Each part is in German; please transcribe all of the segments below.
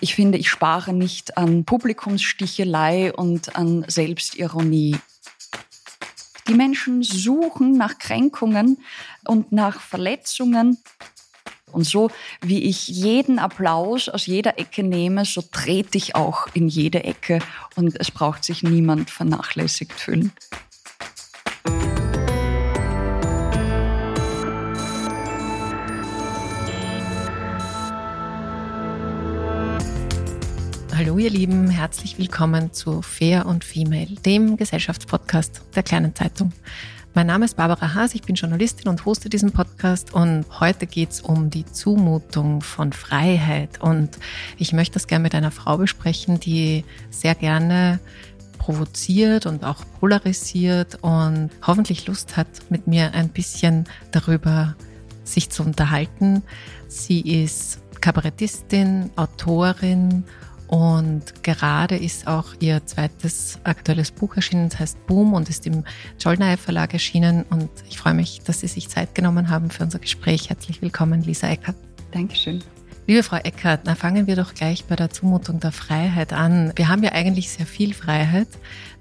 Ich finde, ich spare nicht an Publikumsstichelei und an Selbstironie. Die Menschen suchen nach Kränkungen und nach Verletzungen. Und so wie ich jeden Applaus aus jeder Ecke nehme, so trete ich auch in jede Ecke und es braucht sich niemand vernachlässigt fühlen. Hallo ihr Lieben, herzlich willkommen zu Fair und Female, dem Gesellschaftspodcast der kleinen Zeitung. Mein Name ist Barbara Haas, ich bin Journalistin und hoste diesen Podcast und heute geht es um die Zumutung von Freiheit und ich möchte das gerne mit einer Frau besprechen, die sehr gerne provoziert und auch polarisiert und hoffentlich Lust hat, mit mir ein bisschen darüber sich zu unterhalten. Sie ist Kabarettistin, Autorin und gerade ist auch ihr zweites aktuelles Buch erschienen, das heißt Boom und ist im Jollnay Verlag erschienen. Und ich freue mich, dass Sie sich Zeit genommen haben für unser Gespräch. Herzlich willkommen, Lisa Eckert. Dankeschön. Liebe Frau Eckert, na fangen wir doch gleich bei der Zumutung der Freiheit an. Wir haben ja eigentlich sehr viel Freiheit.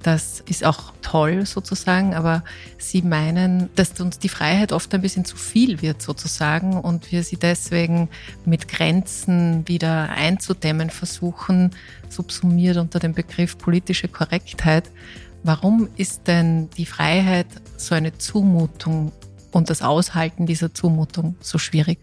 Das ist auch toll sozusagen, aber Sie meinen, dass uns die Freiheit oft ein bisschen zu viel wird sozusagen und wir sie deswegen mit Grenzen wieder einzudämmen versuchen, subsumiert unter dem Begriff politische Korrektheit. Warum ist denn die Freiheit so eine Zumutung und das Aushalten dieser Zumutung so schwierig?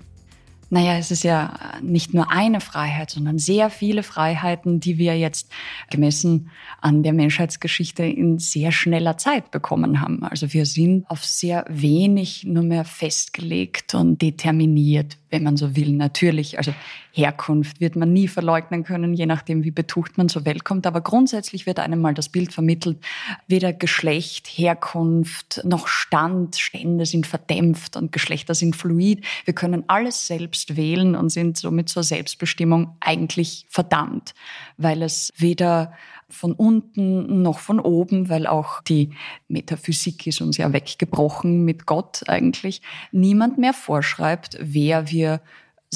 Naja, es ist ja nicht nur eine Freiheit, sondern sehr viele Freiheiten, die wir jetzt gemessen an der Menschheitsgeschichte in sehr schneller Zeit bekommen haben. Also wir sind auf sehr wenig nur mehr festgelegt und determiniert, wenn man so will. Natürlich, also Herkunft wird man nie verleugnen können, je nachdem, wie betucht man zur Welt kommt. Aber grundsätzlich wird einem mal das Bild vermittelt, weder Geschlecht, Herkunft noch Stand, Stände sind verdämpft und Geschlechter sind fluid. Wir können alles selbst wählen und sind somit zur Selbstbestimmung eigentlich verdammt, weil es weder von unten noch von oben, weil auch die Metaphysik ist uns ja weggebrochen mit Gott eigentlich, niemand mehr vorschreibt, wer wir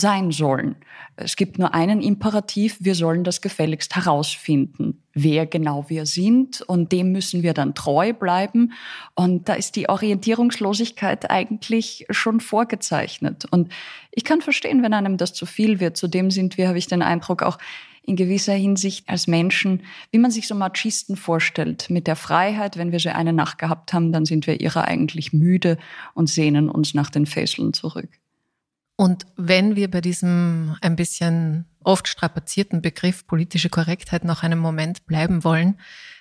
sein sollen. Es gibt nur einen Imperativ, wir sollen das gefälligst herausfinden, wer genau wir sind und dem müssen wir dann treu bleiben. Und da ist die Orientierungslosigkeit eigentlich schon vorgezeichnet. Und ich kann verstehen, wenn einem das zu viel wird. Zudem sind wir, habe ich den Eindruck, auch in gewisser Hinsicht als Menschen, wie man sich so Machisten vorstellt, mit der Freiheit, wenn wir sie eine Nacht gehabt haben, dann sind wir ihrer eigentlich müde und sehnen uns nach den Fesseln zurück. Und wenn wir bei diesem ein bisschen oft strapazierten Begriff politische Korrektheit noch einen Moment bleiben wollen,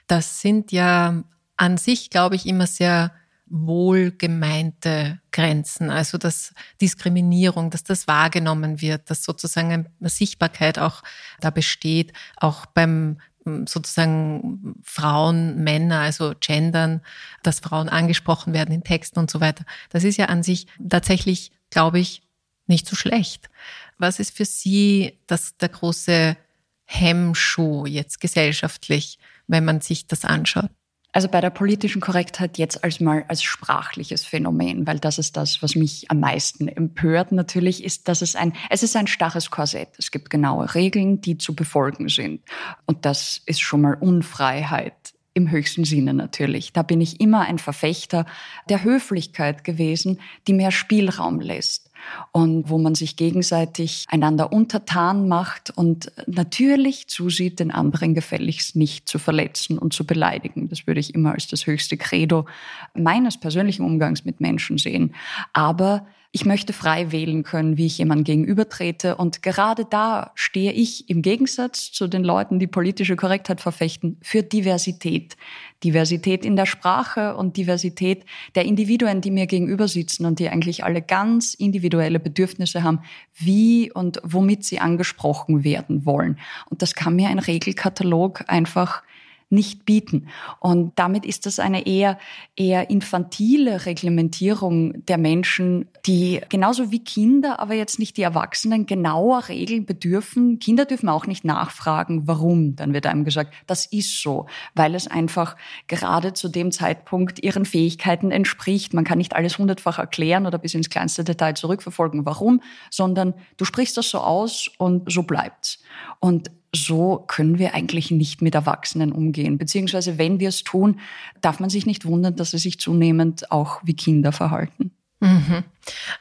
das sind ja an sich, glaube ich, immer sehr wohlgemeinte Grenzen, also dass Diskriminierung, dass das wahrgenommen wird, dass sozusagen eine Sichtbarkeit auch da besteht, auch beim sozusagen Frauen, Männer, also Gendern, dass Frauen angesprochen werden in Texten und so weiter. Das ist ja an sich tatsächlich, glaube ich, nicht so schlecht. Was ist für Sie das, der große Hemmschuh jetzt gesellschaftlich, wenn man sich das anschaut? Also bei der politischen Korrektheit jetzt als mal als sprachliches Phänomen, weil das ist das, was mich am meisten empört natürlich, ist, dass es ein, es ist ein starres Korsett. Es gibt genaue Regeln, die zu befolgen sind. Und das ist schon mal Unfreiheit im höchsten Sinne natürlich. Da bin ich immer ein Verfechter der Höflichkeit gewesen, die mehr Spielraum lässt und wo man sich gegenseitig einander untertan macht und natürlich zusieht, den anderen gefälligst nicht zu verletzen und zu beleidigen. Das würde ich immer als das höchste Credo meines persönlichen Umgangs mit Menschen sehen. Aber ich möchte frei wählen können, wie ich jemandem gegenübertrete. Und gerade da stehe ich im Gegensatz zu den Leuten, die politische Korrektheit verfechten, für Diversität. Diversität in der Sprache und Diversität der Individuen, die mir gegenüber sitzen und die eigentlich alle ganz individuelle Bedürfnisse haben, wie und womit sie angesprochen werden wollen. Und das kann mir ein Regelkatalog einfach nicht bieten. Und damit ist das eine eher, eher infantile Reglementierung der Menschen, die genauso wie Kinder, aber jetzt nicht die Erwachsenen genauer Regeln bedürfen. Kinder dürfen auch nicht nachfragen, warum. Dann wird einem gesagt, das ist so, weil es einfach gerade zu dem Zeitpunkt ihren Fähigkeiten entspricht. Man kann nicht alles hundertfach erklären oder bis ins kleinste Detail zurückverfolgen, warum, sondern du sprichst das so aus und so bleibt's. Und so können wir eigentlich nicht mit Erwachsenen umgehen. Beziehungsweise wenn wir es tun, darf man sich nicht wundern, dass sie sich zunehmend auch wie Kinder verhalten. Mhm.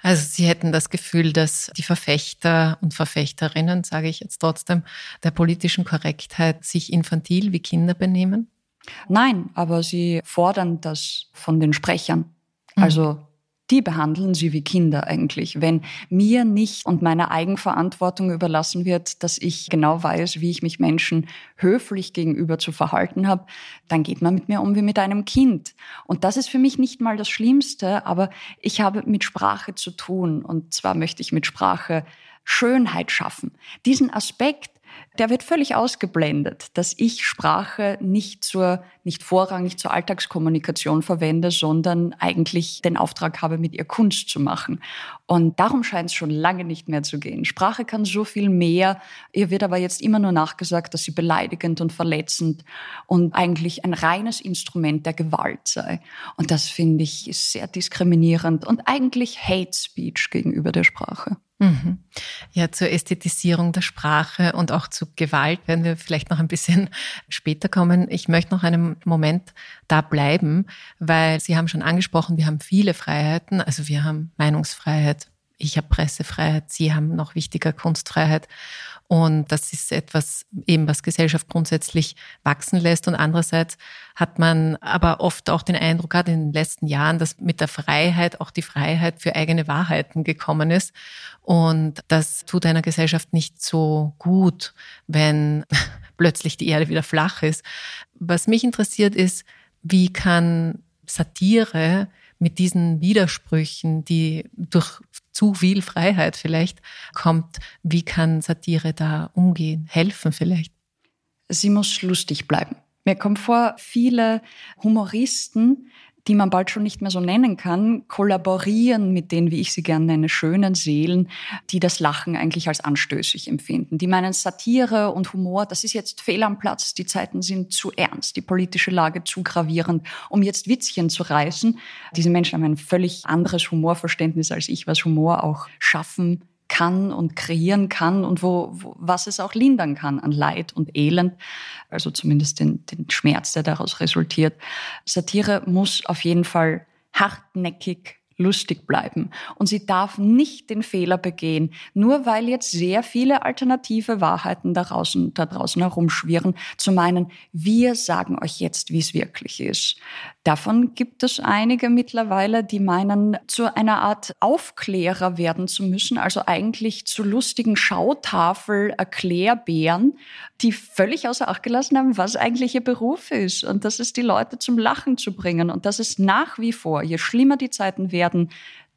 Also Sie hätten das Gefühl, dass die Verfechter und Verfechterinnen, sage ich jetzt trotzdem, der politischen Korrektheit sich infantil wie Kinder benehmen? Nein, aber sie fordern das von den Sprechern. Mhm. Also die behandeln sie wie Kinder eigentlich. Wenn mir nicht und meiner Eigenverantwortung überlassen wird, dass ich genau weiß, wie ich mich Menschen höflich gegenüber zu verhalten habe, dann geht man mit mir um wie mit einem Kind. Und das ist für mich nicht mal das Schlimmste, aber ich habe mit Sprache zu tun. Und zwar möchte ich mit Sprache Schönheit schaffen. Diesen Aspekt, der wird völlig ausgeblendet, dass ich Sprache nicht zur, nicht vorrangig zur Alltagskommunikation verwende, sondern eigentlich den Auftrag habe, mit ihr Kunst zu machen. Und darum scheint es schon lange nicht mehr zu gehen. Sprache kann so viel mehr. Ihr wird aber jetzt immer nur nachgesagt, dass sie beleidigend und verletzend und eigentlich ein reines Instrument der Gewalt sei. Und das finde ich sehr diskriminierend und eigentlich Hate Speech gegenüber der Sprache. Mhm. Ja, zur Ästhetisierung der Sprache und auch zu Gewalt werden wir vielleicht noch ein bisschen später kommen. Ich möchte noch einen Moment da bleiben, weil Sie haben schon angesprochen, wir haben viele Freiheiten. Also wir haben Meinungsfreiheit, ich habe Pressefreiheit, Sie haben noch wichtiger Kunstfreiheit. Und das ist etwas eben, was Gesellschaft grundsätzlich wachsen lässt. Und andererseits hat man aber oft auch den Eindruck, gerade in den letzten Jahren, dass mit der Freiheit auch die Freiheit für eigene Wahrheiten gekommen ist. Und das tut einer Gesellschaft nicht so gut, wenn plötzlich die Erde wieder flach ist. Was mich interessiert ist, wie kann Satire mit diesen Widersprüchen, die durch zu viel Freiheit vielleicht kommt, wie kann Satire da umgehen, helfen vielleicht? Sie muss lustig bleiben. Mir kommt vor, viele Humoristen die man bald schon nicht mehr so nennen kann, kollaborieren mit den, wie ich sie gerne nenne, schönen Seelen, die das Lachen eigentlich als anstößig empfinden. Die meinen Satire und Humor, das ist jetzt fehl am Platz, die Zeiten sind zu ernst, die politische Lage zu gravierend, um jetzt Witzchen zu reißen. Diese Menschen haben ein völlig anderes Humorverständnis als ich, was Humor auch schaffen kann und kreieren kann und wo, wo, was es auch lindern kann an Leid und Elend, also zumindest den, den Schmerz, der daraus resultiert. Satire muss auf jeden Fall hartnäckig lustig bleiben. Und sie darf nicht den Fehler begehen, nur weil jetzt sehr viele alternative Wahrheiten da draußen, da draußen herumschwirren, zu meinen, wir sagen euch jetzt, wie es wirklich ist. Davon gibt es einige mittlerweile, die meinen, zu einer Art Aufklärer werden zu müssen, also eigentlich zu lustigen Schautafel-Erklärbären, die völlig außer Acht gelassen haben, was eigentlich ihr Beruf ist und das ist, die Leute zum Lachen zu bringen. Und das ist nach wie vor, je schlimmer die Zeiten werden,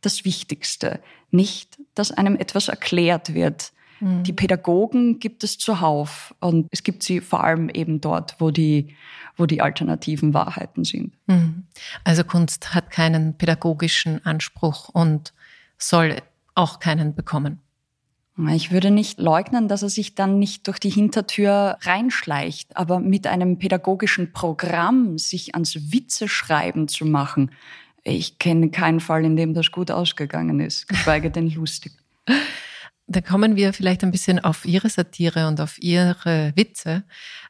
das Wichtigste. Nicht, dass einem etwas erklärt wird. Mhm. Die Pädagogen gibt es zuhauf und es gibt sie vor allem eben dort, wo die wo die alternativen Wahrheiten sind. Mhm. Also Kunst hat keinen pädagogischen Anspruch und soll auch keinen bekommen. Ich würde nicht leugnen, dass er sich dann nicht durch die Hintertür reinschleicht, aber mit einem pädagogischen Programm sich ans Witze schreiben zu machen, ich kenne keinen Fall, in dem das gut ausgegangen ist, geschweige denn lustig. Da kommen wir vielleicht ein bisschen auf Ihre Satire und auf Ihre Witze.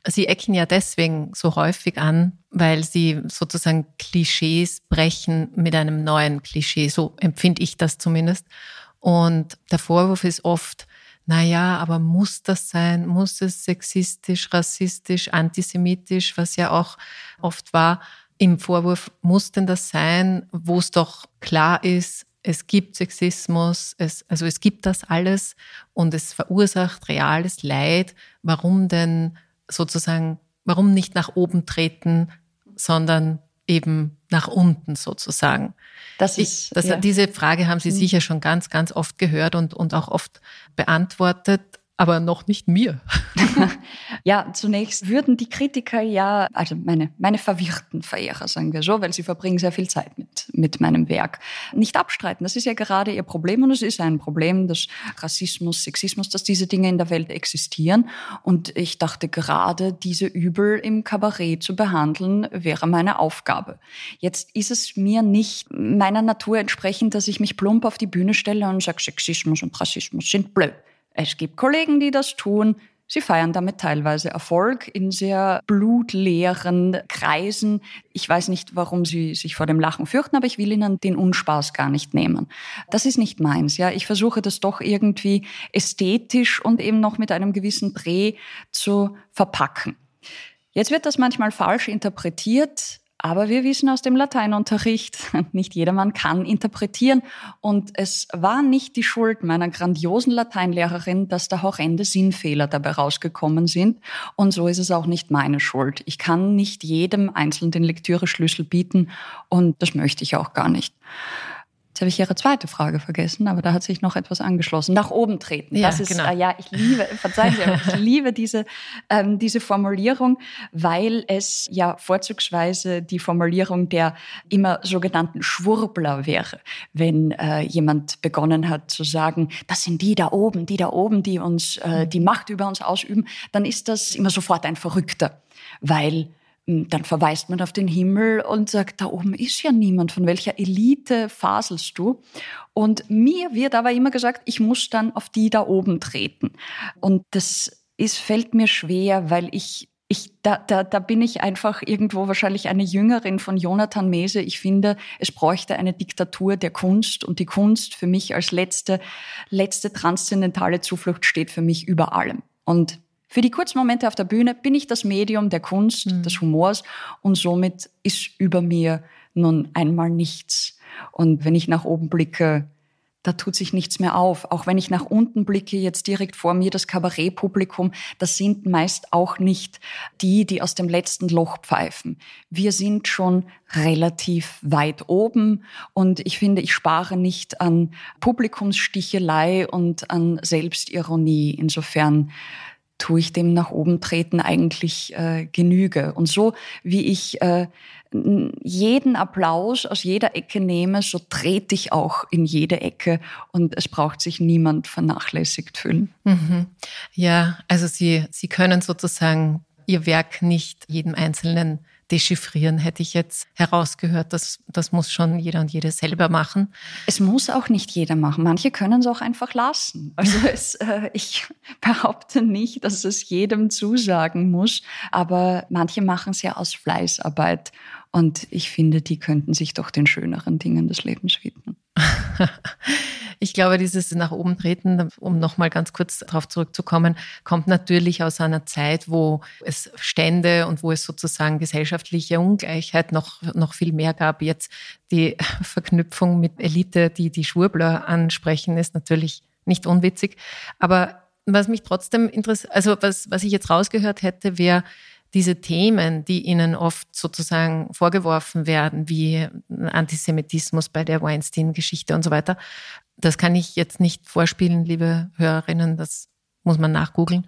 Sie ecken ja deswegen so häufig an, weil Sie sozusagen Klischees brechen mit einem neuen Klischee. So empfinde ich das zumindest. Und der Vorwurf ist oft, na ja, aber muss das sein? Muss es sexistisch, rassistisch, antisemitisch, was ja auch oft war? Im Vorwurf muss denn das sein, wo es doch klar ist, es gibt Sexismus, es, also es gibt das alles und es verursacht reales Leid. Warum denn sozusagen, warum nicht nach oben treten, sondern eben nach unten sozusagen? Das ist, ich, das, ja. Diese Frage haben Sie mhm. sicher schon ganz, ganz oft gehört und, und auch oft beantwortet, aber noch nicht mir. ja, zunächst würden die Kritiker ja, also meine, meine verwirrten Verehrer, sagen wir so, weil sie verbringen sehr viel Zeit mit, mit meinem Werk, nicht abstreiten. Das ist ja gerade ihr Problem und es ist ein Problem, dass Rassismus, Sexismus, dass diese Dinge in der Welt existieren. Und ich dachte, gerade diese Übel im Kabarett zu behandeln, wäre meine Aufgabe. Jetzt ist es mir nicht meiner Natur entsprechend, dass ich mich plump auf die Bühne stelle und sage, Sexismus und Rassismus sind blöd. Es gibt Kollegen, die das tun. Sie feiern damit teilweise Erfolg in sehr blutleeren Kreisen. Ich weiß nicht, warum Sie sich vor dem Lachen fürchten, aber ich will Ihnen den Unspaß gar nicht nehmen. Das ist nicht meins, ja. Ich versuche das doch irgendwie ästhetisch und eben noch mit einem gewissen Dreh zu verpacken. Jetzt wird das manchmal falsch interpretiert. Aber wir wissen aus dem Lateinunterricht, nicht jedermann kann interpretieren. Und es war nicht die Schuld meiner grandiosen Lateinlehrerin, dass da horrende Sinnfehler dabei rausgekommen sind. Und so ist es auch nicht meine Schuld. Ich kann nicht jedem einzeln den Lektüreschlüssel bieten und das möchte ich auch gar nicht. Jetzt habe ich Ihre zweite Frage vergessen, aber da hat sich noch etwas angeschlossen. Nach oben treten. Ja, das ist, genau. äh, ja, ich liebe, verzeihen Sie, ich liebe diese, ähm, diese Formulierung, weil es ja vorzugsweise die Formulierung der immer sogenannten Schwurbler wäre. Wenn äh, jemand begonnen hat zu sagen, das sind die da oben, die da oben, die uns äh, die Macht über uns ausüben, dann ist das immer sofort ein Verrückter, weil dann verweist man auf den Himmel und sagt, da oben ist ja niemand, von welcher Elite faselst du? Und mir wird aber immer gesagt, ich muss dann auf die da oben treten. Und das ist, fällt mir schwer, weil ich ich, da, da, da bin ich einfach irgendwo wahrscheinlich eine Jüngerin von Jonathan Mese. Ich finde, es bräuchte eine Diktatur der Kunst und die Kunst für mich als letzte, letzte transzendentale Zuflucht steht für mich über allem. Und für die kurzen Momente auf der Bühne bin ich das Medium der Kunst, mhm. des Humors und somit ist über mir nun einmal nichts. Und wenn ich nach oben blicke, da tut sich nichts mehr auf. Auch wenn ich nach unten blicke, jetzt direkt vor mir das Kabarettpublikum, das sind meist auch nicht die, die aus dem letzten Loch pfeifen. Wir sind schon relativ weit oben und ich finde, ich spare nicht an Publikumsstichelei und an Selbstironie. Insofern tue ich dem nach oben treten eigentlich äh, Genüge. Und so wie ich äh, jeden Applaus aus jeder Ecke nehme, so trete ich auch in jede Ecke und es braucht sich niemand vernachlässigt fühlen. Mhm. Ja, also Sie, Sie können sozusagen Ihr Werk nicht jedem Einzelnen dechiffrieren, hätte ich jetzt herausgehört. Das, das muss schon jeder und jede selber machen. Es muss auch nicht jeder machen. Manche können es auch einfach lassen. Also es, äh, ich behaupte nicht, dass es jedem zusagen muss, aber manche machen es ja aus Fleißarbeit. Und ich finde, die könnten sich doch den schöneren Dingen des Lebens widmen. Ich glaube, dieses nach oben treten, um nochmal ganz kurz darauf zurückzukommen, kommt natürlich aus einer Zeit, wo es Stände und wo es sozusagen gesellschaftliche Ungleichheit noch, noch viel mehr gab. Jetzt die Verknüpfung mit Elite, die die Schwurbler ansprechen, ist natürlich nicht unwitzig. Aber was mich trotzdem interessiert, also was, was ich jetzt rausgehört hätte, wäre, diese Themen, die ihnen oft sozusagen vorgeworfen werden, wie Antisemitismus bei der Weinstein-Geschichte und so weiter, das kann ich jetzt nicht vorspielen, liebe Hörerinnen, das muss man nachgoogeln,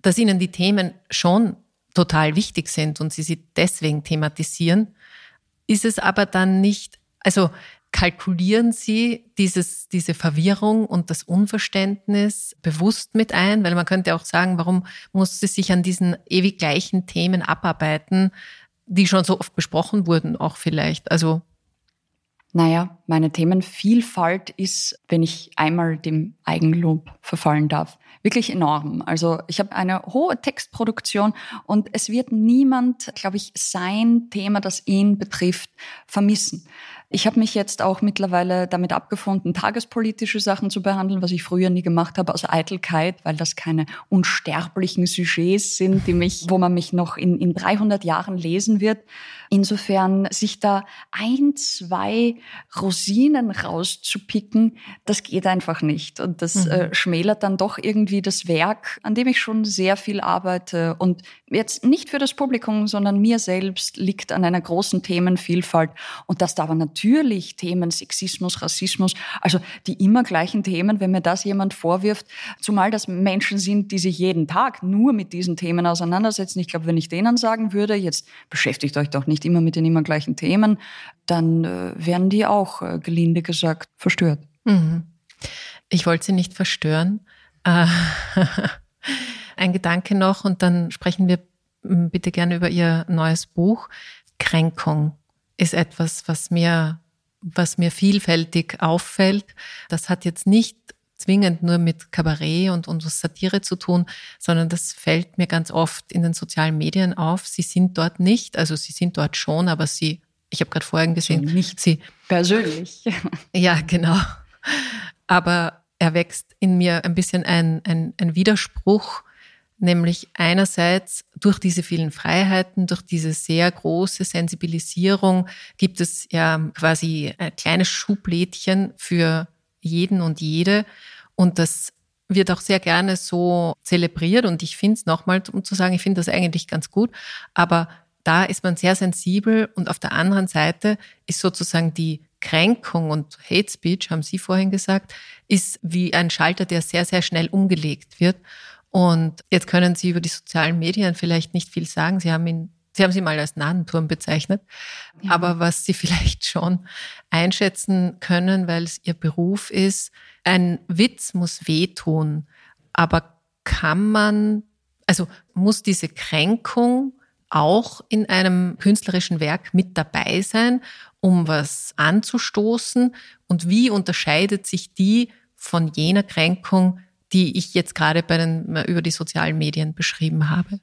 dass ihnen die Themen schon total wichtig sind und sie sie deswegen thematisieren, ist es aber dann nicht, also kalkulieren Sie dieses, diese Verwirrung und das Unverständnis bewusst mit ein? Weil man könnte auch sagen, warum muss sie sich an diesen ewig gleichen Themen abarbeiten, die schon so oft besprochen wurden, auch vielleicht? Also naja, meine Themenvielfalt ist, wenn ich einmal dem Eigenlob verfallen darf, wirklich enorm. Also ich habe eine hohe Textproduktion und es wird niemand, glaube ich, sein Thema, das ihn betrifft, vermissen. Ich habe mich jetzt auch mittlerweile damit abgefunden, tagespolitische Sachen zu behandeln, was ich früher nie gemacht habe, aus Eitelkeit, weil das keine unsterblichen Sujets sind, die mich, wo man mich noch in, in 300 Jahren lesen wird. Insofern sich da ein, zwei Rosinen rauszupicken, das geht einfach nicht. Und das mhm. äh, schmälert dann doch irgendwie das Werk, an dem ich schon sehr viel arbeite. Und jetzt nicht für das Publikum, sondern mir selbst liegt an einer großen Themenvielfalt. Und das darf aber natürlich natürlich Themen Sexismus, Rassismus, also die immer gleichen Themen, wenn mir das jemand vorwirft, zumal das Menschen sind, die sich jeden Tag nur mit diesen Themen auseinandersetzen. Ich glaube, wenn ich denen sagen würde, jetzt beschäftigt euch doch nicht immer mit den immer gleichen Themen, dann äh, wären die auch, äh, gelinde gesagt, verstört. Mhm. Ich wollte sie nicht verstören. Äh, ein Gedanke noch und dann sprechen wir bitte gerne über Ihr neues Buch. Kränkung ist etwas, was mir, was mir vielfältig auffällt. Das hat jetzt nicht zwingend nur mit Kabarett und, und Satire zu tun, sondern das fällt mir ganz oft in den sozialen Medien auf. Sie sind dort nicht, also sie sind dort schon, aber sie, ich habe gerade vorhin gesehen, also nicht sie persönlich. Ja, genau. Aber erwächst in mir ein bisschen ein, ein, ein Widerspruch nämlich einerseits durch diese vielen Freiheiten, durch diese sehr große Sensibilisierung gibt es ja quasi ein kleines Schublädchen für jeden und jede und das wird auch sehr gerne so zelebriert und ich finde es nochmal, um zu sagen, ich finde das eigentlich ganz gut, aber da ist man sehr sensibel und auf der anderen Seite ist sozusagen die Kränkung und Hate Speech, haben Sie vorhin gesagt, ist wie ein Schalter, der sehr, sehr schnell umgelegt wird. Und jetzt können Sie über die sozialen Medien vielleicht nicht viel sagen. Sie haben ihn Sie haben sie mal als Nahenturm bezeichnet. Ja. Aber was Sie vielleicht schon einschätzen können, weil es Ihr Beruf ist, ein Witz muss wehtun. Aber kann man, also muss diese Kränkung auch in einem künstlerischen Werk mit dabei sein, um was anzustoßen? Und wie unterscheidet sich die von jener Kränkung, die ich jetzt gerade bei den, über die sozialen Medien beschrieben habe.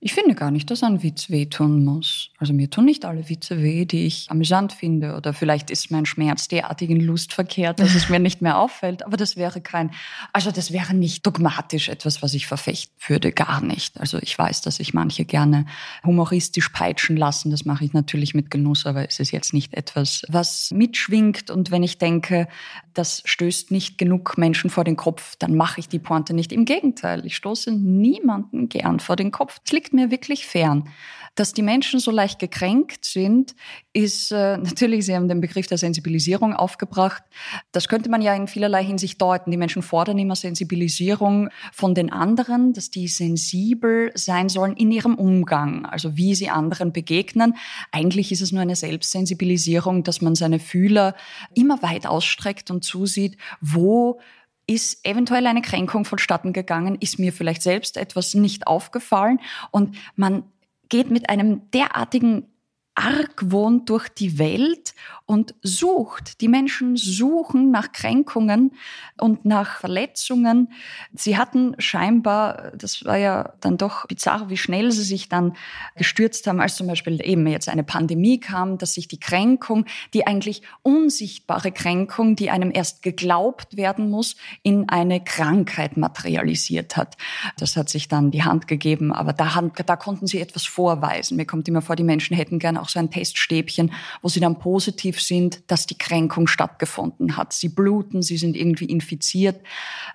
Ich finde gar nicht, dass ein Witz wehtun muss. Also mir tun nicht alle Witze weh, die ich amüsant finde. Oder vielleicht ist mein Schmerz derartig in Lust verkehrt, dass es mir nicht mehr auffällt. Aber das wäre kein, also das wäre nicht dogmatisch etwas, was ich verfechten würde. Gar nicht. Also ich weiß, dass sich manche gerne humoristisch peitschen lassen. Das mache ich natürlich mit Genuss, aber es ist jetzt nicht etwas, was mitschwingt. Und wenn ich denke, das stößt nicht genug Menschen vor den Kopf, dann mache ich die Pointe nicht. Im Gegenteil, ich stoße niemanden gern vor den Kopf. Es liegt mir wirklich fern. Dass die Menschen so leicht gekränkt sind, ist äh, natürlich, Sie haben den Begriff der Sensibilisierung aufgebracht. Das könnte man ja in vielerlei Hinsicht deuten. Die Menschen fordern immer Sensibilisierung von den anderen, dass die sensibel sein sollen in ihrem Umgang, also wie sie anderen begegnen. Eigentlich ist es nur eine Selbstsensibilisierung, dass man seine Fühler immer weit ausstreckt und zusieht, wo ist eventuell eine Kränkung vonstatten gegangen, ist mir vielleicht selbst etwas nicht aufgefallen. Und man geht mit einem derartigen Argwohn durch die Welt und sucht. Die Menschen suchen nach Kränkungen und nach Verletzungen. Sie hatten scheinbar, das war ja dann doch bizarr, wie schnell sie sich dann gestürzt haben, als zum Beispiel eben jetzt eine Pandemie kam, dass sich die Kränkung, die eigentlich unsichtbare Kränkung, die einem erst geglaubt werden muss, in eine Krankheit materialisiert hat. Das hat sich dann die Hand gegeben, aber da, da konnten sie etwas vorweisen. Mir kommt immer vor, die Menschen hätten gerne auch so ein Teststäbchen, wo sie dann positiv sind, dass die Kränkung stattgefunden hat. Sie bluten, sie sind irgendwie infiziert.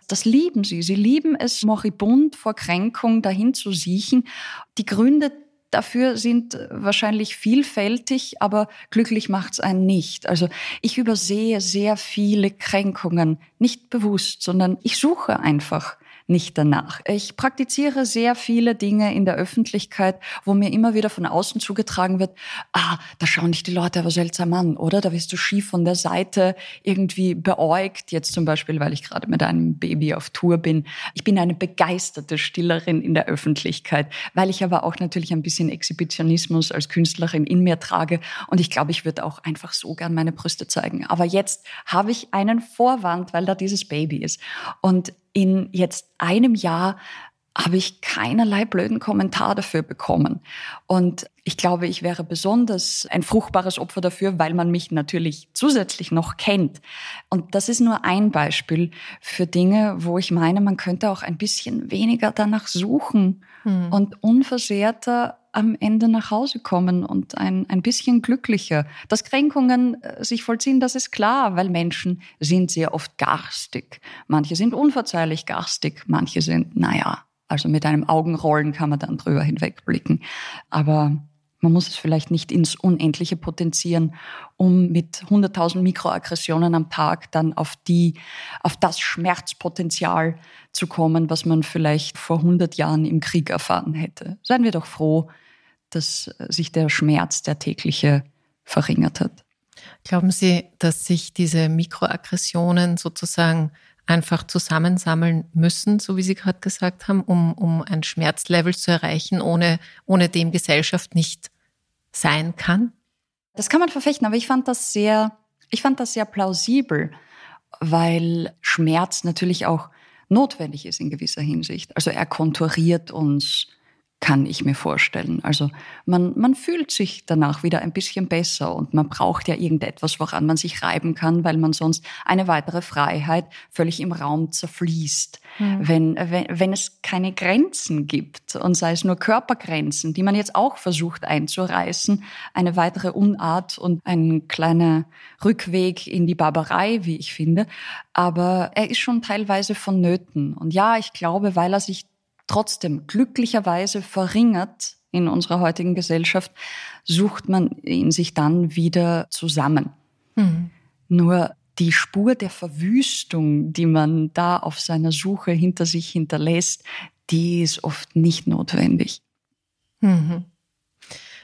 Das lieben sie. Sie lieben es, moribund vor Kränkung dahin zu siechen. Die Gründe dafür sind wahrscheinlich vielfältig, aber glücklich macht's einen nicht. Also ich übersehe sehr viele Kränkungen, nicht bewusst, sondern ich suche einfach nicht danach. Ich praktiziere sehr viele Dinge in der Öffentlichkeit, wo mir immer wieder von außen zugetragen wird, ah, da schauen dich die Leute aber seltsam an, oder? Da wirst du schief von der Seite irgendwie beäugt. Jetzt zum Beispiel, weil ich gerade mit einem Baby auf Tour bin. Ich bin eine begeisterte Stillerin in der Öffentlichkeit, weil ich aber auch natürlich ein bisschen Exhibitionismus als Künstlerin in mir trage. Und ich glaube, ich würde auch einfach so gern meine Brüste zeigen. Aber jetzt habe ich einen Vorwand, weil da dieses Baby ist. Und in jetzt einem Jahr habe ich keinerlei blöden Kommentar dafür bekommen. Und ich glaube, ich wäre besonders ein fruchtbares Opfer dafür, weil man mich natürlich zusätzlich noch kennt. Und das ist nur ein Beispiel für Dinge, wo ich meine, man könnte auch ein bisschen weniger danach suchen hm. und unversehrter am Ende nach Hause kommen und ein, ein bisschen glücklicher. Dass Kränkungen äh, sich vollziehen, das ist klar, weil Menschen sind sehr oft garstig. Manche sind unverzeihlich garstig, manche sind, naja, also mit einem Augenrollen kann man dann drüber hinwegblicken. Aber Man muss es vielleicht nicht ins Unendliche potenzieren, um mit 100.000 Mikroaggressionen am Tag dann auf die, auf das Schmerzpotenzial zu kommen, was man vielleicht vor 100 Jahren im Krieg erfahren hätte. Seien wir doch froh, dass sich der Schmerz, der tägliche, verringert hat. Glauben Sie, dass sich diese Mikroaggressionen sozusagen einfach zusammensammeln müssen, so wie Sie gerade gesagt haben, um, um ein Schmerzlevel zu erreichen, ohne, ohne dem Gesellschaft nicht sein kann? Das kann man verfechten, aber ich fand das sehr, ich fand das sehr plausibel, weil Schmerz natürlich auch notwendig ist in gewisser Hinsicht. Also er konturiert uns kann ich mir vorstellen. Also man, man fühlt sich danach wieder ein bisschen besser und man braucht ja irgendetwas, woran man sich reiben kann, weil man sonst eine weitere Freiheit völlig im Raum zerfließt. Mhm. Wenn, wenn, wenn es keine Grenzen gibt und sei es nur Körpergrenzen, die man jetzt auch versucht einzureißen, eine weitere Unart und ein kleiner Rückweg in die Barbarei, wie ich finde. Aber er ist schon teilweise vonnöten. Und ja, ich glaube, weil er sich trotzdem glücklicherweise verringert in unserer heutigen Gesellschaft, sucht man ihn sich dann wieder zusammen. Mhm. Nur die Spur der Verwüstung, die man da auf seiner Suche hinter sich hinterlässt, die ist oft nicht notwendig. Mhm.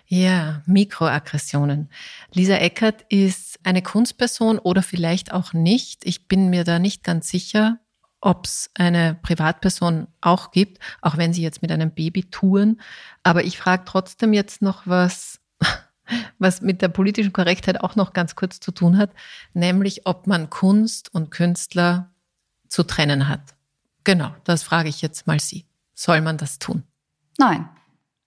Ja, Mikroaggressionen. Lisa Eckert ist eine Kunstperson oder vielleicht auch nicht. Ich bin mir da nicht ganz sicher ob es eine Privatperson auch gibt, auch wenn sie jetzt mit einem Baby touren. Aber ich frage trotzdem jetzt noch was, was mit der politischen Korrektheit auch noch ganz kurz zu tun hat, nämlich ob man Kunst und Künstler zu trennen hat. Genau, das frage ich jetzt mal Sie. Soll man das tun? Nein,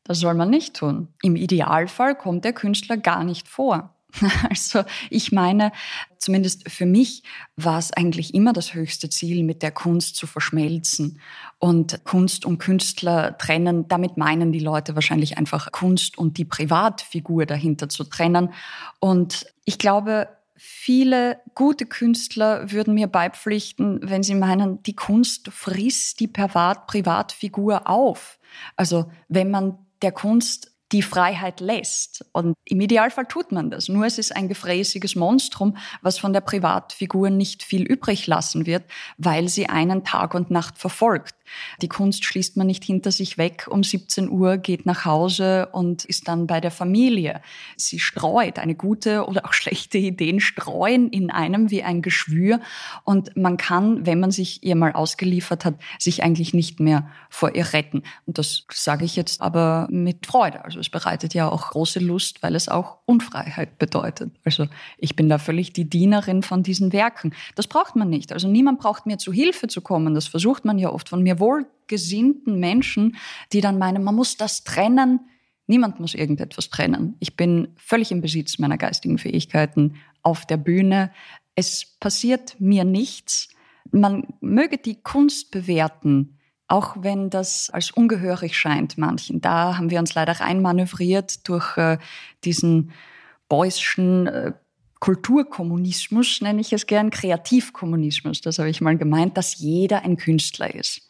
das soll man nicht tun. Im Idealfall kommt der Künstler gar nicht vor. Also ich meine, zumindest für mich war es eigentlich immer das höchste Ziel, mit der Kunst zu verschmelzen und Kunst und Künstler trennen. Damit meinen die Leute wahrscheinlich einfach Kunst und die Privatfigur dahinter zu trennen. Und ich glaube, viele gute Künstler würden mir beipflichten, wenn sie meinen, die Kunst frisst die Privatfigur auf. Also wenn man der Kunst die Freiheit lässt. Und im Idealfall tut man das. Nur es ist ein gefräßiges Monstrum, was von der Privatfigur nicht viel übrig lassen wird, weil sie einen Tag und Nacht verfolgt. Die Kunst schließt man nicht hinter sich weg um 17 Uhr, geht nach Hause und ist dann bei der Familie. Sie streut eine gute oder auch schlechte Ideen streuen in einem wie ein Geschwür und man kann, wenn man sich ihr mal ausgeliefert hat, sich eigentlich nicht mehr vor ihr retten. Und das sage ich jetzt aber mit Freude. Also es bereitet ja auch große Lust, weil es auch Unfreiheit bedeutet. Also ich bin da völlig die Dienerin von diesen Werken. Das braucht man nicht. Also niemand braucht mir zu Hilfe zu kommen. Das versucht man ja oft von mir wohlgesinnten Menschen, die dann meinen, man muss das trennen. Niemand muss irgendetwas trennen. Ich bin völlig im Besitz meiner geistigen Fähigkeiten auf der Bühne. Es passiert mir nichts. Man möge die Kunst bewerten, auch wenn das als ungehörig scheint manchen. Da haben wir uns leider reinmanövriert durch äh, diesen Beuyschen äh, Kulturkommunismus, nenne ich es gern, Kreativkommunismus. Das habe ich mal gemeint, dass jeder ein Künstler ist.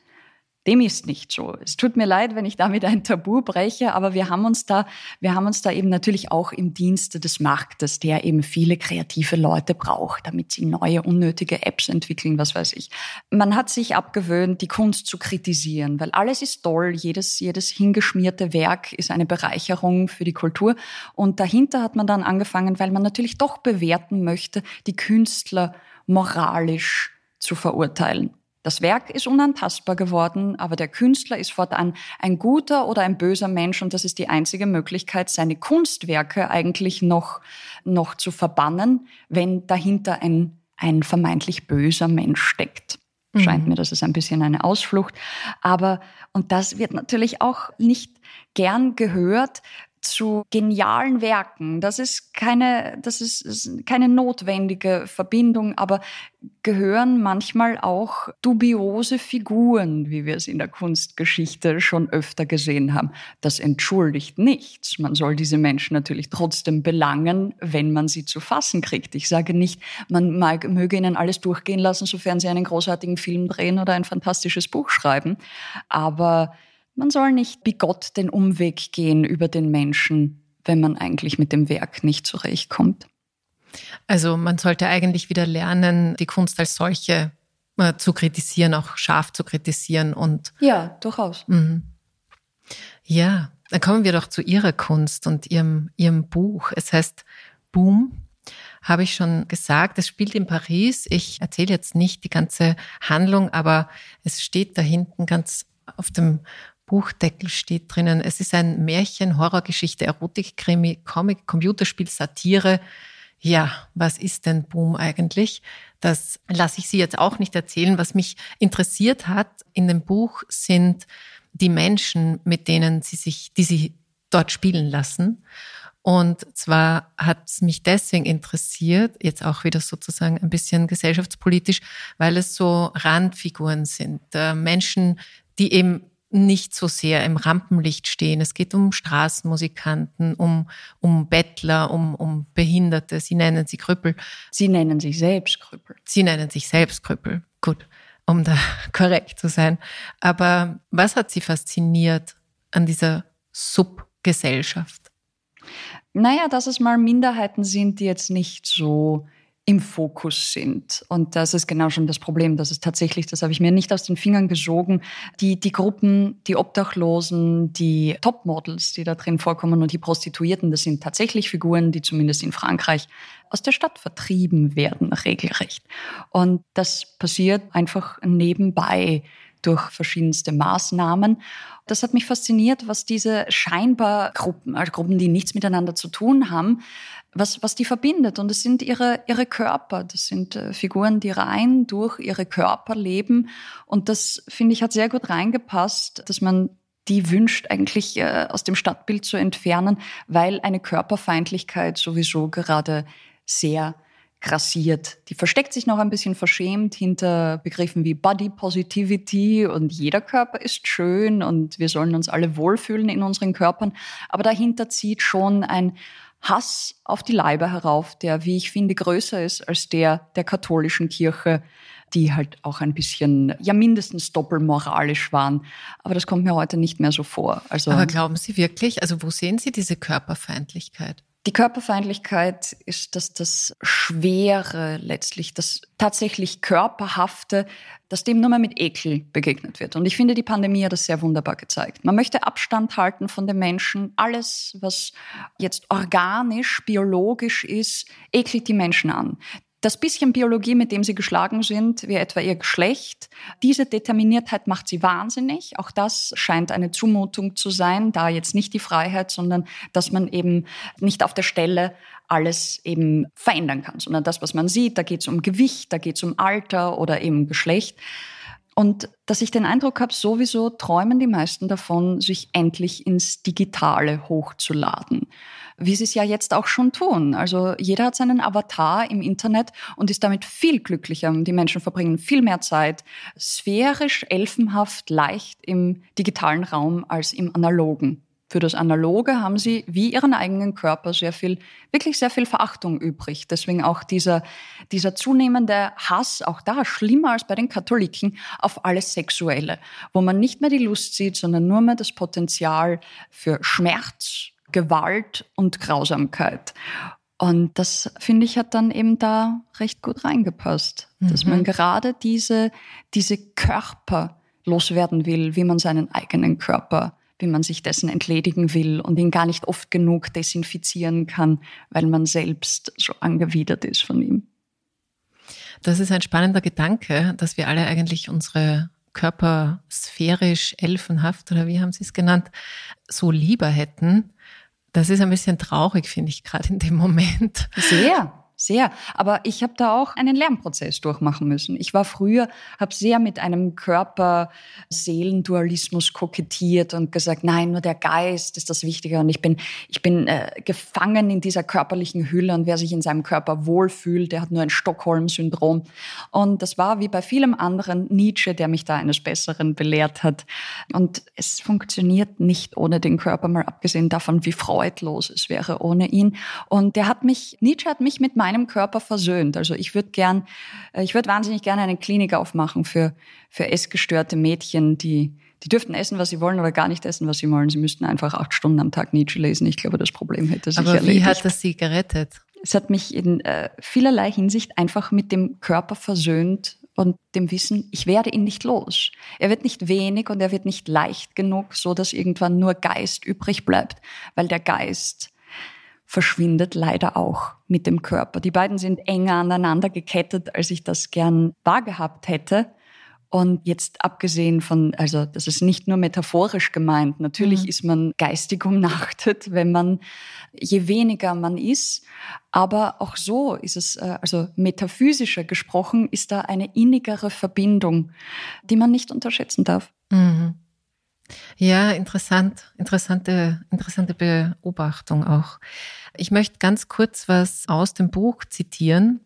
Dem ist nicht so. Es tut mir leid, wenn ich damit ein Tabu breche, aber wir haben uns da, wir haben uns da eben natürlich auch im Dienste des Marktes, der eben viele kreative Leute braucht, damit sie neue unnötige Apps entwickeln, was weiß ich. Man hat sich abgewöhnt, die Kunst zu kritisieren, weil alles ist toll, jedes, jedes hingeschmierte Werk ist eine Bereicherung für die Kultur. Und dahinter hat man dann angefangen, weil man natürlich doch bewerten möchte, die Künstler moralisch zu verurteilen. Das Werk ist unantastbar geworden, aber der Künstler ist fortan ein guter oder ein böser Mensch und das ist die einzige Möglichkeit, seine Kunstwerke eigentlich noch, noch zu verbannen, wenn dahinter ein, ein vermeintlich böser Mensch steckt. Scheint mhm. mir, das ist ein bisschen eine Ausflucht. Aber, und das wird natürlich auch nicht gern gehört, zu genialen Werken. Das ist keine, das ist, ist keine notwendige Verbindung, aber gehören manchmal auch dubiose Figuren, wie wir es in der Kunstgeschichte schon öfter gesehen haben. Das entschuldigt nichts. Man soll diese Menschen natürlich trotzdem belangen, wenn man sie zu fassen kriegt. Ich sage nicht, man mag, möge ihnen alles durchgehen lassen, sofern sie einen großartigen Film drehen oder ein fantastisches Buch schreiben. Aber man soll nicht wie Gott den Umweg gehen über den Menschen, wenn man eigentlich mit dem Werk nicht zurechtkommt. Also man sollte eigentlich wieder lernen, die Kunst als solche äh, zu kritisieren, auch scharf zu kritisieren und ja, durchaus. Mhm. Ja, dann kommen wir doch zu Ihrer Kunst und Ihrem, Ihrem Buch. Es heißt Boom, habe ich schon gesagt. Es spielt in Paris. Ich erzähle jetzt nicht die ganze Handlung, aber es steht da hinten ganz auf dem Buchdeckel steht drinnen. Es ist ein Märchen, Horrorgeschichte, Erotik, Krimi, Comic, Computerspiel, Satire. Ja, was ist denn Boom eigentlich? Das lasse ich Sie jetzt auch nicht erzählen. Was mich interessiert hat in dem Buch sind die Menschen, mit denen Sie sich, die Sie dort spielen lassen. Und zwar hat es mich deswegen interessiert, jetzt auch wieder sozusagen ein bisschen gesellschaftspolitisch, weil es so Randfiguren sind, äh, Menschen, die eben nicht so sehr im Rampenlicht stehen. Es geht um Straßenmusikanten, um, um Bettler, um, um Behinderte. Sie nennen sie Krüppel. Sie nennen sich selbst Krüppel. Sie nennen sich selbst Krüppel. Gut, um da korrekt zu sein. Aber was hat Sie fasziniert an dieser Subgesellschaft? Naja, dass es mal Minderheiten sind, die jetzt nicht so im Fokus sind. Und das ist genau schon das Problem. Das ist tatsächlich, das habe ich mir nicht aus den Fingern gesogen, die, die Gruppen, die Obdachlosen, die Topmodels, die da drin vorkommen und die Prostituierten, das sind tatsächlich Figuren, die zumindest in Frankreich aus der Stadt vertrieben werden, regelrecht. Und das passiert einfach nebenbei durch verschiedenste Maßnahmen. Das hat mich fasziniert, was diese scheinbar Gruppen, also Gruppen, die nichts miteinander zu tun haben, was, was die verbindet. Und es sind ihre, ihre Körper. Das sind äh, Figuren, die rein durch ihre Körper leben. Und das, finde ich, hat sehr gut reingepasst, dass man die wünscht eigentlich äh, aus dem Stadtbild zu entfernen, weil eine Körperfeindlichkeit sowieso gerade sehr grassiert. Die versteckt sich noch ein bisschen verschämt hinter Begriffen wie Body Positivity und jeder Körper ist schön und wir sollen uns alle wohlfühlen in unseren Körpern. Aber dahinter zieht schon ein Hass auf die Leiber herauf, der, wie ich finde, größer ist als der der katholischen Kirche, die halt auch ein bisschen, ja mindestens doppelmoralisch waren. Aber das kommt mir heute nicht mehr so vor. Also, Aber glauben Sie wirklich, also wo sehen Sie diese Körperfeindlichkeit? Die Körperfeindlichkeit ist das, das Schwere letztlich, das tatsächlich Körperhafte, das dem nur mal mit Ekel begegnet wird. Und ich finde, die Pandemie hat das sehr wunderbar gezeigt. Man möchte Abstand halten von den Menschen. Alles, was jetzt organisch, biologisch ist, ekelt die Menschen an. Das bisschen Biologie, mit dem sie geschlagen sind, wie etwa ihr Geschlecht, diese Determiniertheit macht sie wahnsinnig. Auch das scheint eine Zumutung zu sein, da jetzt nicht die Freiheit, sondern dass man eben nicht auf der Stelle alles eben verändern kann, sondern das, was man sieht, da geht es um Gewicht, da geht es um Alter oder eben Geschlecht. Und dass ich den Eindruck habe, sowieso träumen die meisten davon, sich endlich ins Digitale hochzuladen wie sie es ja jetzt auch schon tun. Also jeder hat seinen Avatar im Internet und ist damit viel glücklicher. Die Menschen verbringen viel mehr Zeit sphärisch, elfenhaft, leicht im digitalen Raum als im analogen. Für das Analoge haben sie wie ihren eigenen Körper sehr viel, wirklich sehr viel Verachtung übrig. Deswegen auch dieser, dieser zunehmende Hass, auch da schlimmer als bei den Katholiken, auf alles Sexuelle, wo man nicht mehr die Lust sieht, sondern nur mehr das Potenzial für Schmerz, Gewalt und Grausamkeit. Und das, finde ich, hat dann eben da recht gut reingepasst, mhm. dass man mhm. gerade diese, diese Körper loswerden will, wie man seinen eigenen Körper, wie man sich dessen entledigen will und ihn gar nicht oft genug desinfizieren kann, weil man selbst so angewidert ist von ihm. Das ist ein spannender Gedanke, dass wir alle eigentlich unsere Körper sphärisch, elfenhaft oder wie haben Sie es genannt, so lieber hätten. Das ist ein bisschen traurig, finde ich, gerade in dem Moment. Sehr sehr. Aber ich habe da auch einen Lernprozess durchmachen müssen. Ich war früher, habe sehr mit einem Körper-Seelendualismus kokettiert und gesagt, nein, nur der Geist ist das Wichtige. Und ich bin, ich bin äh, gefangen in dieser körperlichen Hülle und wer sich in seinem Körper wohlfühlt, der hat nur ein Stockholm-Syndrom. Und das war wie bei vielem anderen Nietzsche, der mich da eines Besseren belehrt hat. Und es funktioniert nicht ohne den Körper, mal abgesehen davon, wie freudlos es wäre ohne ihn. Und der hat mich, Nietzsche hat mich mit meinem meinem Körper versöhnt. Also ich würde gern, äh, ich würde wahnsinnig gerne eine Klinik aufmachen für, für essgestörte Mädchen, die, Die dürften essen, was sie wollen, oder gar nicht essen, was sie wollen. Sie müssten einfach acht Stunden am Tag Nietzsche lesen. Ich glaube, das Problem hätte sich Aber erledigt. wie hat das sie gerettet? Es hat mich in äh, vielerlei Hinsicht einfach mit dem Körper versöhnt und dem Wissen, ich werde ihn nicht los. Er wird nicht wenig und er wird nicht leicht genug, so dass irgendwann nur Geist übrig bleibt, weil der Geist verschwindet leider auch mit dem Körper. Die beiden sind enger aneinander gekettet, als ich das gern wahrgehabt hätte. Und jetzt abgesehen von, also das ist nicht nur metaphorisch gemeint, natürlich mhm. ist man geistig umnachtet, wenn man, je weniger man ist, aber auch so ist es, äh, also metaphysischer gesprochen, ist da eine innigere Verbindung, die man nicht unterschätzen darf. Mhm. Ja, interessant, interessante, interessante Beobachtung auch. Ich möchte ganz kurz was aus dem Buch zitieren,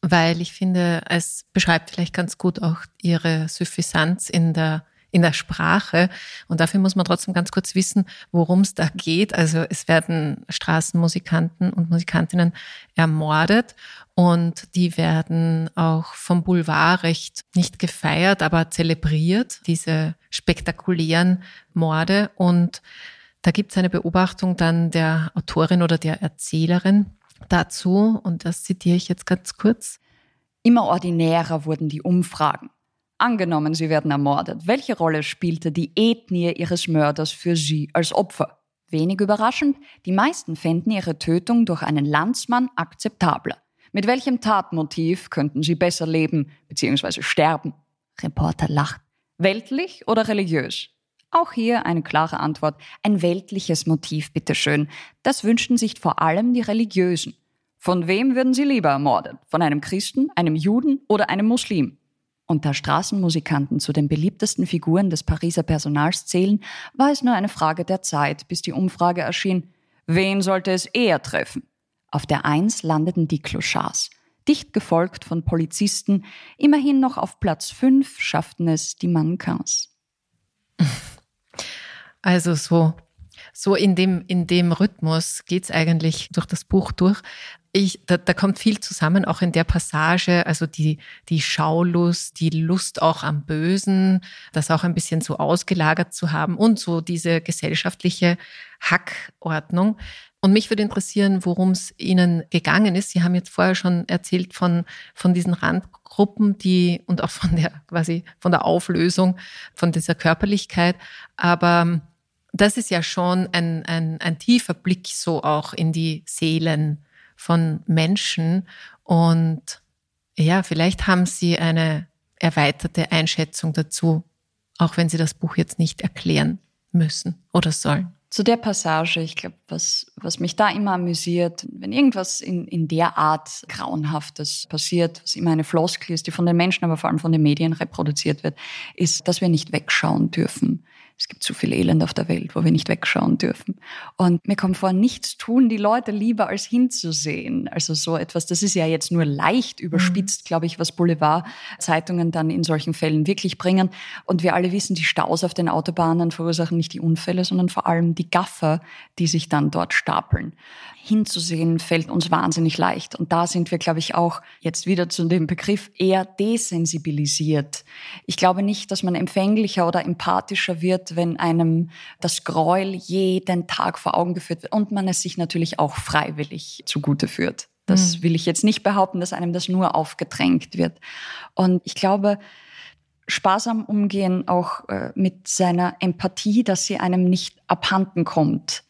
weil ich finde, es beschreibt vielleicht ganz gut auch ihre Suffisanz in der in der Sprache. Und dafür muss man trotzdem ganz kurz wissen, worum es da geht. Also es werden Straßenmusikanten und Musikantinnen ermordet und die werden auch vom Boulevard recht nicht gefeiert, aber zelebriert, diese spektakulären Morde. Und da gibt es eine Beobachtung dann der Autorin oder der Erzählerin, dazu, und das zitiere ich jetzt ganz kurz. Immer ordinärer wurden die Umfragen. Angenommen, sie werden ermordet. Welche Rolle spielte die Ethnie ihres Mörders für sie als Opfer? Wenig überraschend, die meisten fänden ihre Tötung durch einen Landsmann akzeptabler. Mit welchem Tatmotiv könnten sie besser leben bzw. sterben? Reporter lacht. Weltlich oder religiös? Auch hier eine klare Antwort. Ein weltliches Motiv, bitteschön. Das wünschten sich vor allem die Religiösen. Von wem würden sie lieber ermordet? Von einem Christen, einem Juden oder einem Muslim? Da Straßenmusikanten zu den beliebtesten Figuren des Pariser Personals zählen, war es nur eine Frage der Zeit, bis die Umfrage erschien. Wen sollte es eher treffen? Auf der Eins landeten die Clochards. Dicht gefolgt von Polizisten, immerhin noch auf Platz fünf schafften es die Mannequins. Also so, so in dem, in dem Rhythmus geht's eigentlich durch das Buch durch. Ich, da, da kommt viel zusammen, auch in der Passage, also die, die Schaulust, die Lust auch am Bösen, das auch ein bisschen so ausgelagert zu haben und so diese gesellschaftliche Hackordnung. Und mich würde interessieren, worum es Ihnen gegangen ist. Sie haben jetzt vorher schon erzählt von, von diesen Randgruppen, die und auch von der quasi von der Auflösung, von dieser Körperlichkeit. Aber das ist ja schon ein, ein, ein tiefer Blick so auch in die Seelen von Menschen. Und ja, vielleicht haben Sie eine erweiterte Einschätzung dazu, auch wenn Sie das Buch jetzt nicht erklären müssen oder sollen. Zu der Passage, ich glaube, was, was mich da immer amüsiert, wenn irgendwas in, in der Art Grauenhaftes passiert, was immer eine Floskel ist, die von den Menschen, aber vor allem von den Medien reproduziert wird, ist, dass wir nicht wegschauen dürfen es gibt zu viel Elend auf der Welt, wo wir nicht wegschauen dürfen. Und mir kommt vor, nichts tun die Leute lieber als hinzusehen. Also so etwas, das ist ja jetzt nur leicht überspitzt, mhm. glaube ich, was Boulevardzeitungen dann in solchen Fällen wirklich bringen. Und wir alle wissen, die Staus auf den Autobahnen verursachen nicht die Unfälle, sondern vor allem die Gaffer, die sich dann dort stapeln hinzusehen, fällt uns wahnsinnig leicht. Und da sind wir, glaube ich, auch jetzt wieder zu dem Begriff eher desensibilisiert. Ich glaube nicht, dass man empfänglicher oder empathischer wird, wenn einem das Gräuel jeden Tag vor Augen geführt wird und man es sich natürlich auch freiwillig zugute führt. Das mhm. will ich jetzt nicht behaupten, dass einem das nur aufgedrängt wird. Und ich glaube, sparsam umgehen auch äh, mit seiner Empathie, dass sie einem nicht abhanden kommt.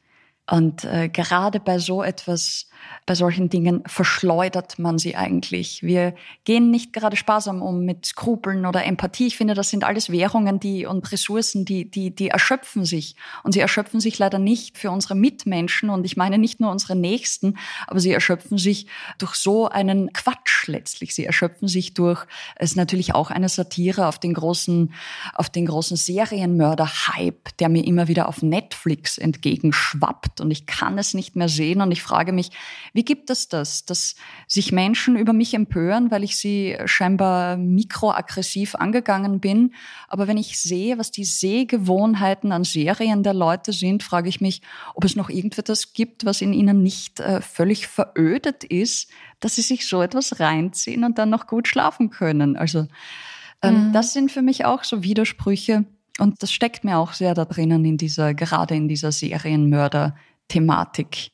Und äh, gerade bei so etwas bei solchen Dingen verschleudert man sie eigentlich. Wir gehen nicht gerade sparsam um mit Skrupeln oder Empathie. Ich finde, das sind alles Währungen die, und Ressourcen, die, die, die erschöpfen sich. Und sie erschöpfen sich leider nicht für unsere Mitmenschen. Und ich meine nicht nur unsere Nächsten, aber sie erschöpfen sich durch so einen Quatsch letztlich. Sie erschöpfen sich durch, es ist natürlich auch eine Satire auf den großen, auf den großen Serienmörder-Hype, der mir immer wieder auf Netflix entgegenschwappt. Und ich kann es nicht mehr sehen. Und ich frage mich, wie gibt es das, dass sich Menschen über mich empören, weil ich sie scheinbar mikroaggressiv angegangen bin? Aber wenn ich sehe, was die Sehgewohnheiten an Serien der Leute sind, frage ich mich, ob es noch irgendetwas gibt, was in ihnen nicht äh, völlig verödet ist, dass sie sich so etwas reinziehen und dann noch gut schlafen können. Also ähm, mhm. das sind für mich auch so Widersprüche, Und das steckt mir auch sehr da drinnen in dieser, gerade in dieser Serienmörder-Thematik.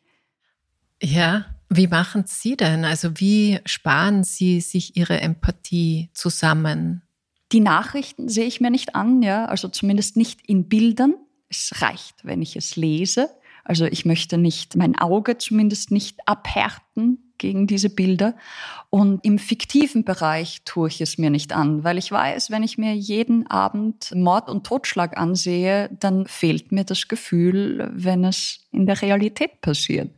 Ja, wie machen Sie denn? Also wie sparen Sie sich Ihre Empathie zusammen? Die Nachrichten sehe ich mir nicht an, ja, also zumindest nicht in Bildern. Es reicht, wenn ich es lese. Also ich möchte nicht, mein Auge zumindest nicht abhärten gegen diese Bilder. Und im fiktiven Bereich tue ich es mir nicht an, weil ich weiß, wenn ich mir jeden Abend Mord und Totschlag ansehe, dann fehlt mir das Gefühl, wenn es in der Realität passiert.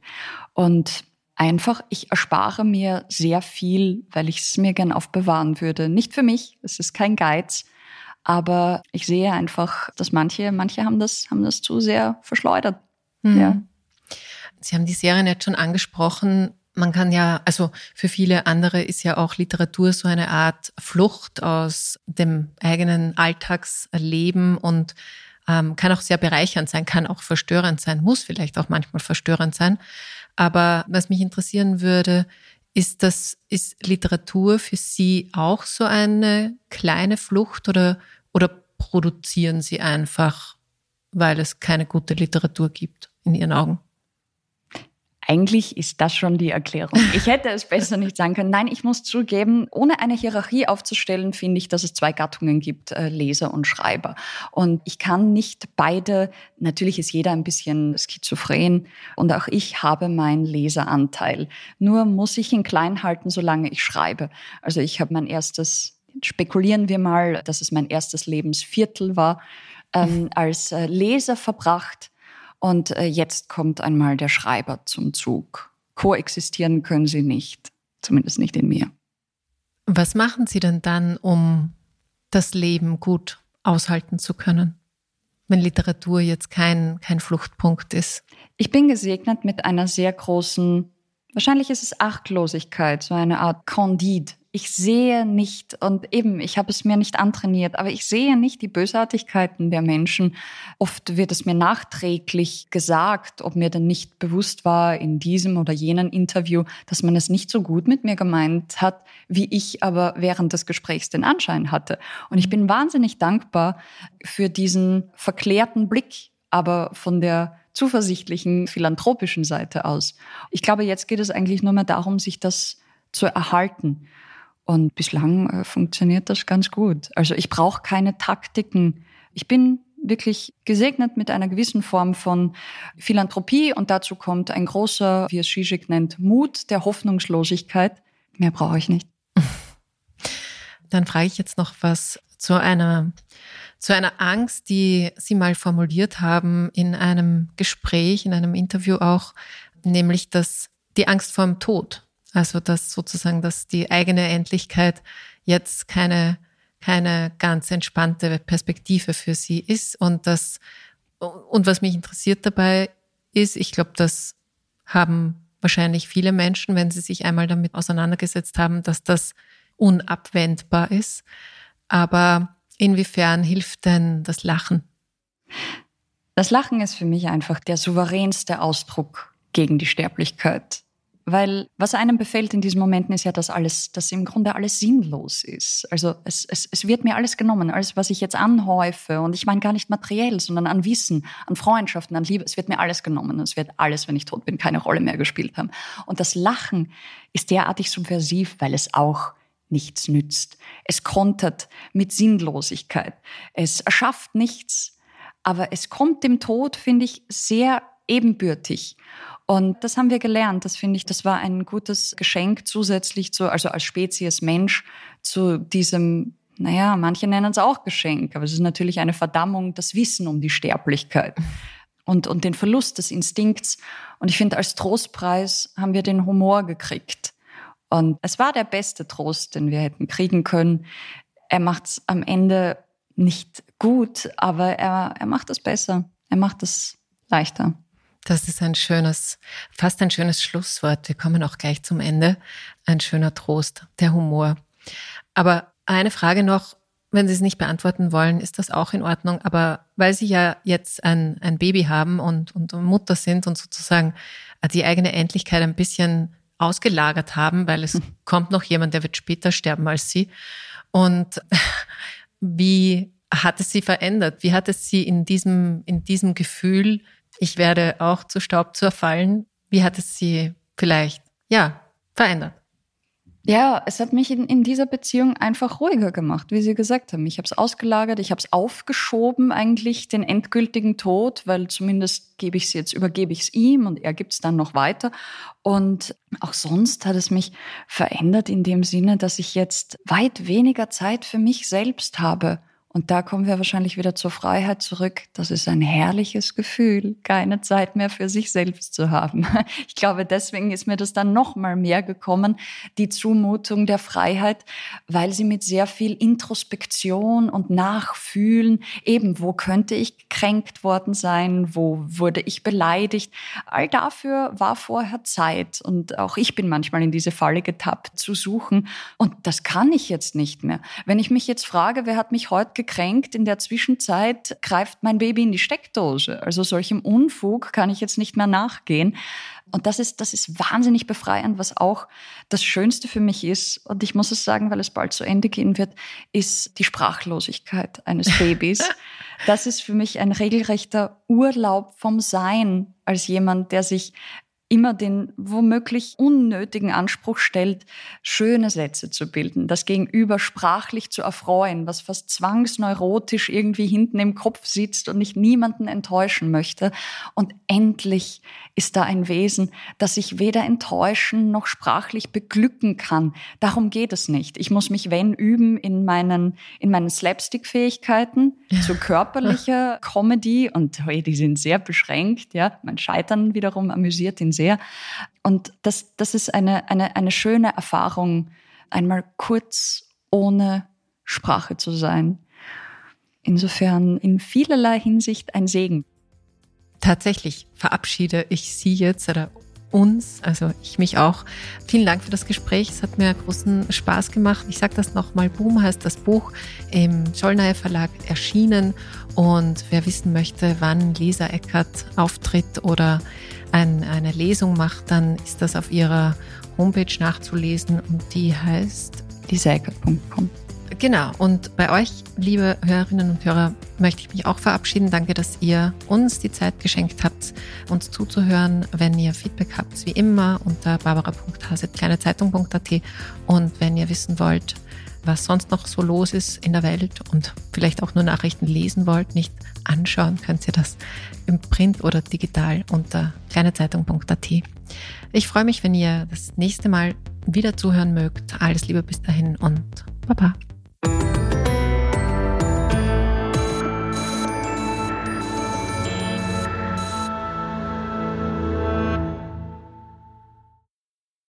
Und einfach, ich erspare mir sehr viel, weil ich es mir gern aufbewahren würde. Nicht für mich, es ist kein Geiz, aber ich sehe einfach, dass manche, manche haben das, haben das zu sehr verschleudert. Mhm. Ja. Sie haben die Serien jetzt schon angesprochen. Man kann ja, also für viele andere ist ja auch Literatur so eine Art Flucht aus dem eigenen Alltagsleben und ähm, kann auch sehr bereichernd sein, kann auch verstörend sein, muss vielleicht auch manchmal verstörend sein. Aber was mich interessieren würde, ist das, ist Literatur für Sie auch so eine kleine Flucht oder, oder produzieren Sie einfach, weil es keine gute Literatur gibt in Ihren Augen? Eigentlich ist das schon die Erklärung. Ich hätte es besser nicht sagen können. Nein, ich muss zugeben, ohne eine Hierarchie aufzustellen, finde ich, dass es zwei Gattungen gibt, äh, Leser und Schreiber. Und ich kann nicht beide, natürlich ist jeder ein bisschen schizophren und auch ich habe meinen Leseranteil. Nur muss ich ihn klein halten, solange ich schreibe. Also ich habe mein erstes, spekulieren wir mal, dass es mein erstes Lebensviertel war, ähm, als äh, Leser verbracht und äh, jetzt kommt einmal der Schreiber zum Zug. Koexistieren können sie nicht, zumindest nicht in mir. Was machen Sie denn dann, um das Leben gut aushalten zu können, wenn Literatur jetzt kein, kein Fluchtpunkt ist? Ich bin gesegnet mit einer sehr großen, wahrscheinlich ist es Achtlosigkeit, so eine Art Candide ich sehe nicht, und eben, ich habe es mir nicht antrainiert, aber ich sehe nicht die Bösartigkeiten der Menschen. Oft wird es mir nachträglich gesagt, ob mir denn nicht bewusst war in diesem oder jenem Interview, dass man es nicht so gut mit mir gemeint hat, wie ich aber während des Gesprächs den Anschein hatte. Und ich bin wahnsinnig dankbar für diesen verklärten Blick, aber von der zuversichtlichen, philanthropischen Seite aus. Ich glaube, jetzt geht es eigentlich nur mehr darum, sich das zu erhalten. Und bislang äh, funktioniert das ganz gut. Also ich brauche keine Taktiken. Ich bin wirklich gesegnet mit einer gewissen Form von Philanthropie und dazu kommt ein großer, wie es Zizek nennt, Mut der Hoffnungslosigkeit. Mehr brauche ich nicht. Dann frage ich jetzt noch was zu einer, zu einer Angst, die Sie mal formuliert haben in einem Gespräch, in einem Interview auch, nämlich das, die Angst vor dem Tod. Also dass sozusagen, dass die eigene Endlichkeit jetzt keine, keine ganz entspannte Perspektive für sie ist. Und das, und was mich interessiert dabei ist, ich glaube, das haben wahrscheinlich viele Menschen, wenn sie sich einmal damit auseinandergesetzt haben, dass das unabwendbar ist. Aber inwiefern hilft denn das Lachen? Das Lachen ist für mich einfach der souveränste Ausdruck gegen die Sterblichkeit. Weil was einem befällt in diesen Momenten ist ja, dass alles, dass im Grunde alles sinnlos ist. Also es, es, es wird mir alles genommen, alles, was ich jetzt anhäufe. Und ich meine gar nicht materiell, sondern an Wissen, an Freundschaften, an Liebe. Es wird mir alles genommen. Es wird alles, wenn ich tot bin, keine Rolle mehr gespielt haben. Und das Lachen ist derartig subversiv, weil es auch nichts nützt. Es kontert mit Sinnlosigkeit. Es erschafft nichts. Aber es kommt dem Tod, finde ich, sehr ebenbürtig. Und das haben wir gelernt. Das finde ich, das war ein gutes Geschenk zusätzlich zu, also als Spezies Mensch zu diesem, naja, manche nennen es auch Geschenk, aber es ist natürlich eine Verdammung, das Wissen um die Sterblichkeit und, und den Verlust des Instinkts. Und ich finde, als Trostpreis haben wir den Humor gekriegt. Und es war der beste Trost, den wir hätten kriegen können. Er macht es am Ende nicht gut, aber er, er macht es besser. Er macht es leichter. Das ist ein schönes, fast ein schönes Schlusswort. Wir kommen auch gleich zum Ende. Ein schöner Trost, der Humor. Aber eine Frage noch, wenn Sie es nicht beantworten wollen, ist das auch in Ordnung. Aber weil Sie ja jetzt ein, ein Baby haben und, und Mutter sind und sozusagen die eigene Endlichkeit ein bisschen ausgelagert haben, weil es kommt noch jemand, der wird später sterben als Sie. Und wie hat es Sie verändert? Wie hat es Sie in diesem, in diesem Gefühl, ich werde auch zu Staub zerfallen, wie hat es Sie vielleicht, ja, verändert? Ja, es hat mich in, in dieser Beziehung einfach ruhiger gemacht, wie Sie gesagt haben. Ich habe es ausgelagert, ich habe es aufgeschoben, eigentlich den endgültigen Tod, weil zumindest gebe ich es jetzt, übergebe ich es ihm und er gibt es dann noch weiter. Und auch sonst hat es mich verändert in dem Sinne, dass ich jetzt weit weniger Zeit für mich selbst habe und da kommen wir wahrscheinlich wieder zur Freiheit zurück. Das ist ein herrliches Gefühl, keine Zeit mehr für sich selbst zu haben. Ich glaube, deswegen ist mir das dann noch mal mehr gekommen, die Zumutung der Freiheit, weil sie mit sehr viel Introspektion und Nachfühlen, eben, wo könnte ich gekränkt worden sein, wo wurde ich beleidigt, all dafür war vorher Zeit. Und auch ich bin manchmal in diese Falle getappt, zu suchen. Und das kann ich jetzt nicht mehr. Wenn ich mich jetzt frage, wer hat mich heute gekränkt. In der Zwischenzeit greift mein Baby in die Steckdose. Also solchem Unfug kann ich jetzt nicht mehr nachgehen. Und das ist, das ist wahnsinnig befreiend, was auch das Schönste für mich ist. Und ich muss es sagen, weil es bald zu Ende gehen wird, ist die Sprachlosigkeit eines Babys. das ist für mich ein regelrechter Urlaub vom Sein als jemand, der sich immer den womöglich unnötigen Anspruch stellt, schöne Sätze zu bilden, das Gegenüber sprachlich zu erfreuen, was fast zwangsneurotisch irgendwie hinten im Kopf sitzt und nicht niemanden enttäuschen möchte. Und endlich ist da ein Wesen, das ich weder enttäuschen noch sprachlich beglücken kann. Darum geht es nicht. Ich muss mich, wenn, üben in meinen, in meinen Slapstick-Fähigkeiten zu körperlicher Comedy und hey, die sind sehr beschränkt, ja. Mein Scheitern wiederum amüsiert ihn sehr. Und das, das ist eine, eine, eine schöne Erfahrung, einmal kurz ohne Sprache zu sein. Insofern in vielerlei Hinsicht ein Segen. Tatsächlich verabschiede ich Sie jetzt oder uns, also ich mich auch. Vielen Dank für das Gespräch. Es hat mir großen Spaß gemacht. Ich sage das nochmal. Boom heißt das Buch im Schollneier Verlag erschienen. Und wer wissen möchte, wann Lisa Eckert auftritt oder ein, eine Lesung macht, dann ist das auf ihrer Homepage nachzulesen und die heißt lisaeckert.com. Genau, und bei euch, liebe Hörerinnen und Hörer, möchte ich mich auch verabschieden. Danke, dass ihr uns die Zeit geschenkt habt, uns zuzuhören. Wenn ihr Feedback habt, wie immer unter barbara.hase.kleinezeitung.at und wenn ihr wissen wollt, was sonst noch so los ist in der Welt und vielleicht auch nur Nachrichten lesen wollt, nicht anschauen, könnt ihr das im Print oder digital unter kleinezeitung.at. Ich freue mich, wenn ihr das nächste Mal wieder zuhören mögt. Alles Liebe bis dahin und Baba.